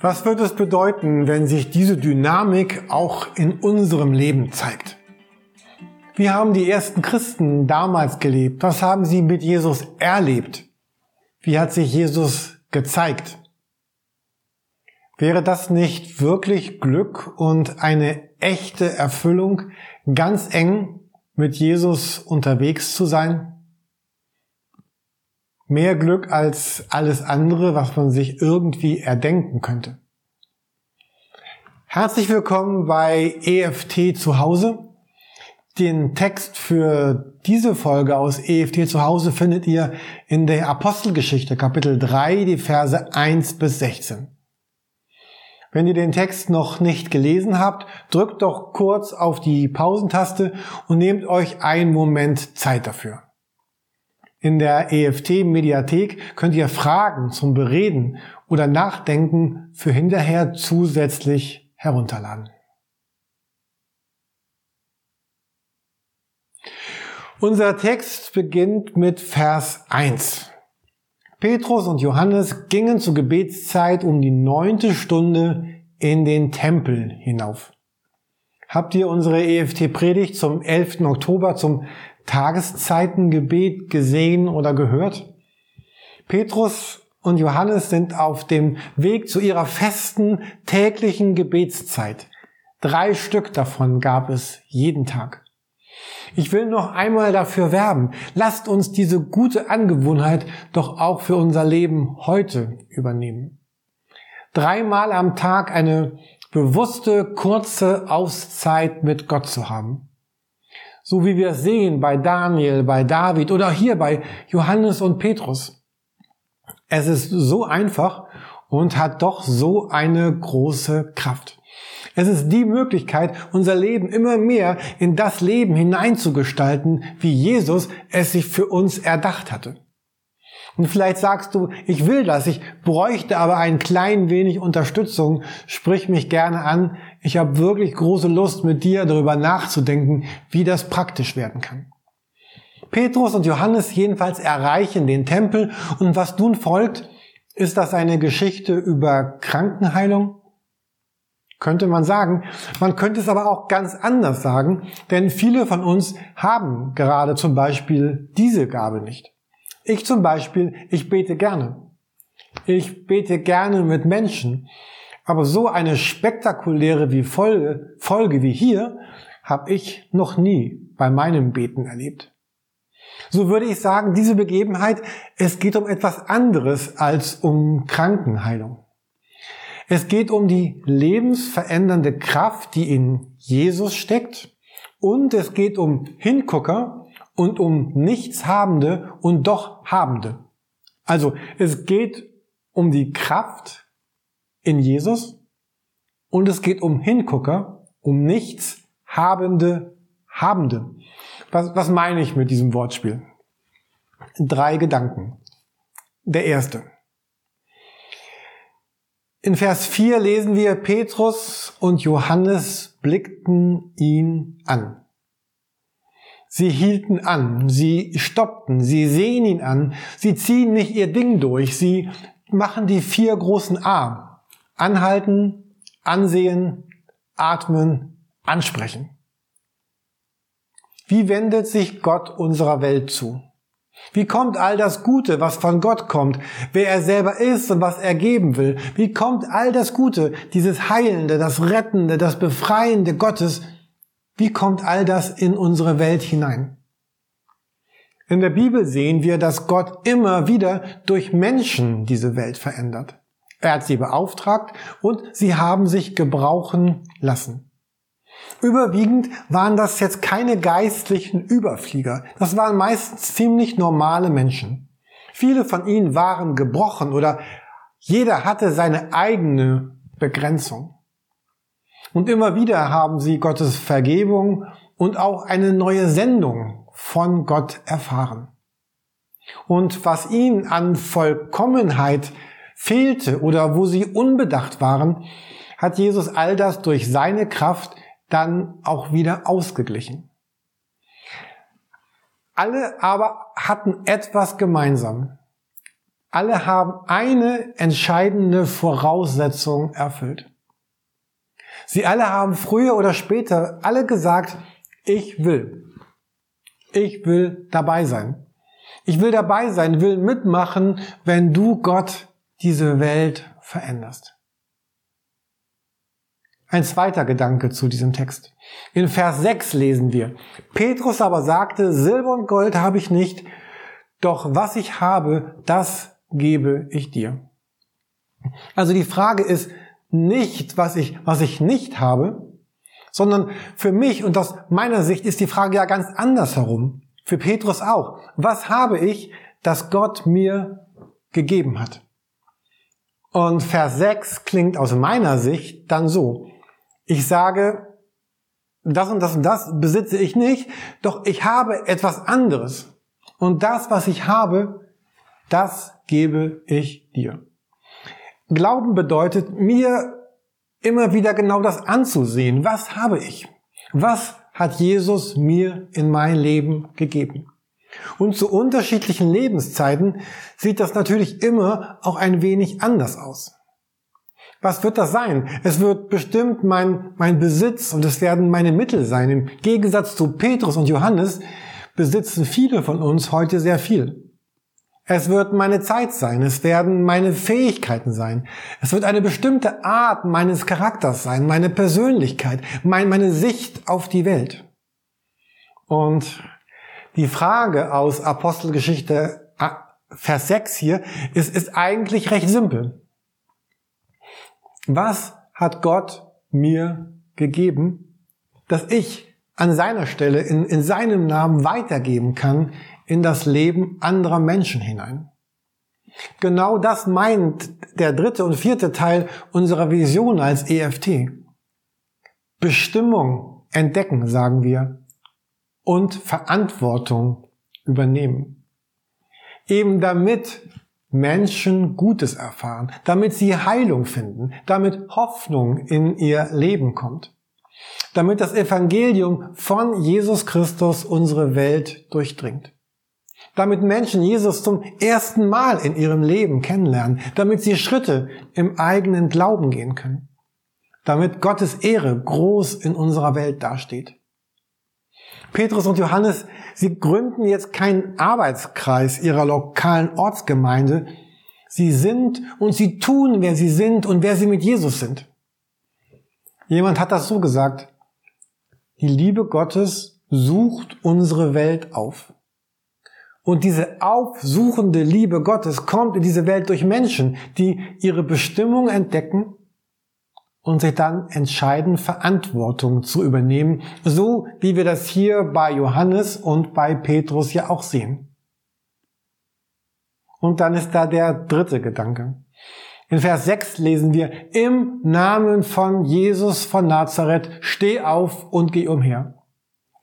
Was wird es bedeuten, wenn sich diese Dynamik auch in unserem Leben zeigt? Wie haben die ersten Christen damals gelebt? Was haben sie mit Jesus erlebt? Wie hat sich Jesus gezeigt? Wäre das nicht wirklich Glück und eine echte Erfüllung, ganz eng mit Jesus unterwegs zu sein? Mehr Glück als alles andere, was man sich irgendwie erdenken könnte. Herzlich willkommen bei EFT zu Hause. Den Text für diese Folge aus EFT zu Hause findet ihr in der Apostelgeschichte Kapitel 3, die Verse 1 bis 16. Wenn ihr den Text noch nicht gelesen habt, drückt doch kurz auf die Pausentaste und nehmt euch einen Moment Zeit dafür. In der EFT-Mediathek könnt ihr Fragen zum Bereden oder Nachdenken für hinterher zusätzlich herunterladen. Unser Text beginnt mit Vers 1. Petrus und Johannes gingen zur Gebetszeit um die neunte Stunde in den Tempel hinauf. Habt ihr unsere EFT-Predigt zum 11. Oktober zum Tageszeitengebet gesehen oder gehört? Petrus und Johannes sind auf dem Weg zu ihrer festen täglichen Gebetszeit. Drei Stück davon gab es jeden Tag. Ich will noch einmal dafür werben. Lasst uns diese gute Angewohnheit doch auch für unser Leben heute übernehmen. Dreimal am Tag eine bewusste, kurze Auszeit mit Gott zu haben. So wie wir es sehen bei Daniel, bei David oder hier bei Johannes und Petrus. Es ist so einfach und hat doch so eine große Kraft. Es ist die Möglichkeit, unser Leben immer mehr in das Leben hineinzugestalten, wie Jesus es sich für uns erdacht hatte. Und vielleicht sagst du, ich will das, ich bräuchte aber ein klein wenig Unterstützung, sprich mich gerne an. Ich habe wirklich große Lust, mit dir darüber nachzudenken, wie das praktisch werden kann. Petrus und Johannes jedenfalls erreichen den Tempel und was nun folgt, ist das eine Geschichte über Krankenheilung? Könnte man sagen. Man könnte es aber auch ganz anders sagen, denn viele von uns haben gerade zum Beispiel diese Gabe nicht. Ich zum Beispiel, ich bete gerne. Ich bete gerne mit Menschen. Aber so eine spektakuläre wie Folge, Folge wie hier habe ich noch nie bei meinem Beten erlebt. So würde ich sagen, diese Begebenheit, es geht um etwas anderes als um Krankenheilung. Es geht um die lebensverändernde Kraft, die in Jesus steckt. Und es geht um Hingucker, und um Nichtshabende und doch Habende. Also es geht um die Kraft in Jesus und es geht um Hingucker, um Nichtshabende, Habende. Was, was meine ich mit diesem Wortspiel? Drei Gedanken. Der erste. In Vers 4 lesen wir, Petrus und Johannes blickten ihn an. Sie hielten an, sie stoppten, sie sehen ihn an, sie ziehen nicht ihr Ding durch, sie machen die vier großen A. Anhalten, ansehen, atmen, ansprechen. Wie wendet sich Gott unserer Welt zu? Wie kommt all das Gute, was von Gott kommt, wer er selber ist und was er geben will? Wie kommt all das Gute, dieses Heilende, das Rettende, das Befreiende Gottes wie kommt all das in unsere Welt hinein? In der Bibel sehen wir, dass Gott immer wieder durch Menschen diese Welt verändert. Er hat sie beauftragt und sie haben sich gebrauchen lassen. Überwiegend waren das jetzt keine geistlichen Überflieger. Das waren meistens ziemlich normale Menschen. Viele von ihnen waren gebrochen oder jeder hatte seine eigene Begrenzung. Und immer wieder haben sie Gottes Vergebung und auch eine neue Sendung von Gott erfahren. Und was ihnen an Vollkommenheit fehlte oder wo sie unbedacht waren, hat Jesus all das durch seine Kraft dann auch wieder ausgeglichen. Alle aber hatten etwas gemeinsam. Alle haben eine entscheidende Voraussetzung erfüllt. Sie alle haben früher oder später alle gesagt, ich will. Ich will dabei sein. Ich will dabei sein, will mitmachen, wenn du Gott diese Welt veränderst. Ein zweiter Gedanke zu diesem Text. In Vers 6 lesen wir, Petrus aber sagte, Silber und Gold habe ich nicht, doch was ich habe, das gebe ich dir. Also die Frage ist nicht, was ich, was ich nicht habe, sondern für mich und aus meiner Sicht ist die Frage ja ganz anders herum. Für Petrus auch. Was habe ich, das Gott mir gegeben hat? Und Vers 6 klingt aus meiner Sicht dann so. Ich sage, das und das und das besitze ich nicht, doch ich habe etwas anderes. Und das, was ich habe, das gebe ich dir. Glauben bedeutet, mir immer wieder genau das anzusehen. Was habe ich? Was hat Jesus mir in mein Leben gegeben? Und zu unterschiedlichen Lebenszeiten sieht das natürlich immer auch ein wenig anders aus. Was wird das sein? Es wird bestimmt mein, mein Besitz und es werden meine Mittel sein. Im Gegensatz zu Petrus und Johannes besitzen viele von uns heute sehr viel. Es wird meine Zeit sein. Es werden meine Fähigkeiten sein. Es wird eine bestimmte Art meines Charakters sein, meine Persönlichkeit, mein, meine Sicht auf die Welt. Und die Frage aus Apostelgeschichte Vers 6 hier ist, ist eigentlich recht simpel. Was hat Gott mir gegeben, dass ich an seiner Stelle in, in seinem Namen weitergeben kann in das Leben anderer Menschen hinein? Genau das meint der dritte und vierte Teil unserer Vision als EFT. Bestimmung entdecken, sagen wir, und Verantwortung übernehmen. Eben damit Menschen Gutes erfahren, damit sie Heilung finden, damit Hoffnung in ihr Leben kommt, damit das Evangelium von Jesus Christus unsere Welt durchdringt, damit Menschen Jesus zum ersten Mal in ihrem Leben kennenlernen, damit sie Schritte im eigenen Glauben gehen können, damit Gottes Ehre groß in unserer Welt dasteht. Petrus und Johannes, sie gründen jetzt keinen Arbeitskreis ihrer lokalen Ortsgemeinde. Sie sind und sie tun, wer sie sind und wer sie mit Jesus sind. Jemand hat das so gesagt. Die Liebe Gottes sucht unsere Welt auf. Und diese aufsuchende Liebe Gottes kommt in diese Welt durch Menschen, die ihre Bestimmung entdecken und sich dann entscheiden, Verantwortung zu übernehmen, so wie wir das hier bei Johannes und bei Petrus ja auch sehen. Und dann ist da der dritte Gedanke. In Vers 6 lesen wir, im Namen von Jesus von Nazareth, steh auf und geh umher.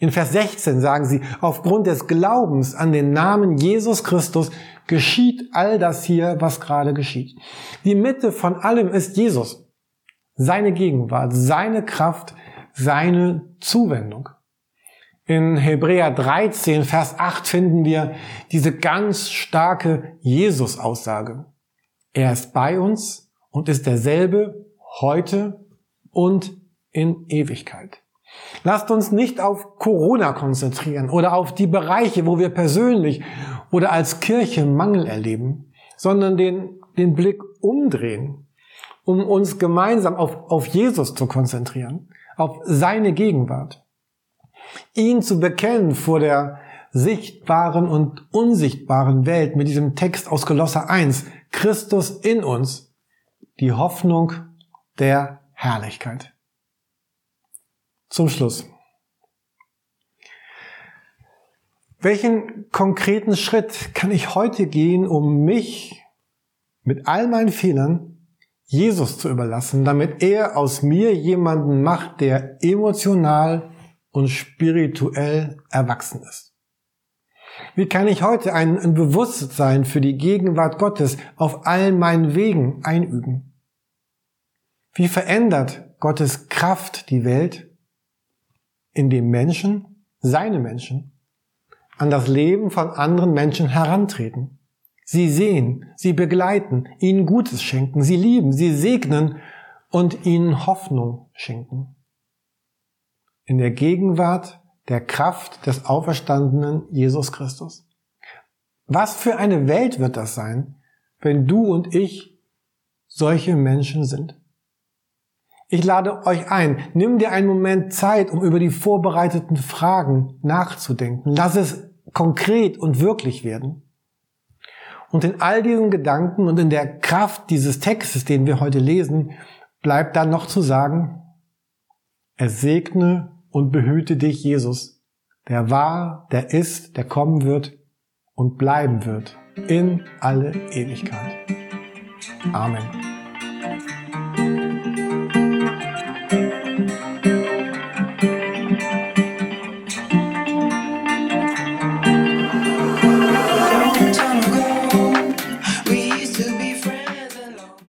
In Vers 16 sagen sie, aufgrund des Glaubens an den Namen Jesus Christus geschieht all das hier, was gerade geschieht. Die Mitte von allem ist Jesus seine Gegenwart, seine Kraft, seine Zuwendung. In Hebräer 13, Vers 8 finden wir diese ganz starke Jesus-Aussage. Er ist bei uns und ist derselbe heute und in Ewigkeit. Lasst uns nicht auf Corona konzentrieren oder auf die Bereiche, wo wir persönlich oder als Kirche Mangel erleben, sondern den, den Blick umdrehen um uns gemeinsam auf, auf Jesus zu konzentrieren, auf seine Gegenwart. Ihn zu bekennen vor der sichtbaren und unsichtbaren Welt mit diesem Text aus Kolosser 1, Christus in uns, die Hoffnung der Herrlichkeit. Zum Schluss. Welchen konkreten Schritt kann ich heute gehen, um mich mit all meinen Fehlern Jesus zu überlassen, damit er aus mir jemanden macht, der emotional und spirituell erwachsen ist. Wie kann ich heute ein, ein Bewusstsein für die Gegenwart Gottes auf allen meinen Wegen einüben? Wie verändert Gottes Kraft die Welt, indem Menschen, seine Menschen, an das Leben von anderen Menschen herantreten. Sie sehen, sie begleiten, ihnen Gutes schenken, sie lieben, sie segnen und ihnen Hoffnung schenken. In der Gegenwart der Kraft des auferstandenen Jesus Christus. Was für eine Welt wird das sein, wenn du und ich solche Menschen sind? Ich lade euch ein, nimm dir einen Moment Zeit, um über die vorbereiteten Fragen nachzudenken. Lass es konkret und wirklich werden. Und in all diesen Gedanken und in der Kraft dieses Textes, den wir heute lesen, bleibt dann noch zu sagen, es segne und behüte dich, Jesus, der war, der ist, der kommen wird und bleiben wird in alle Ewigkeit. Amen.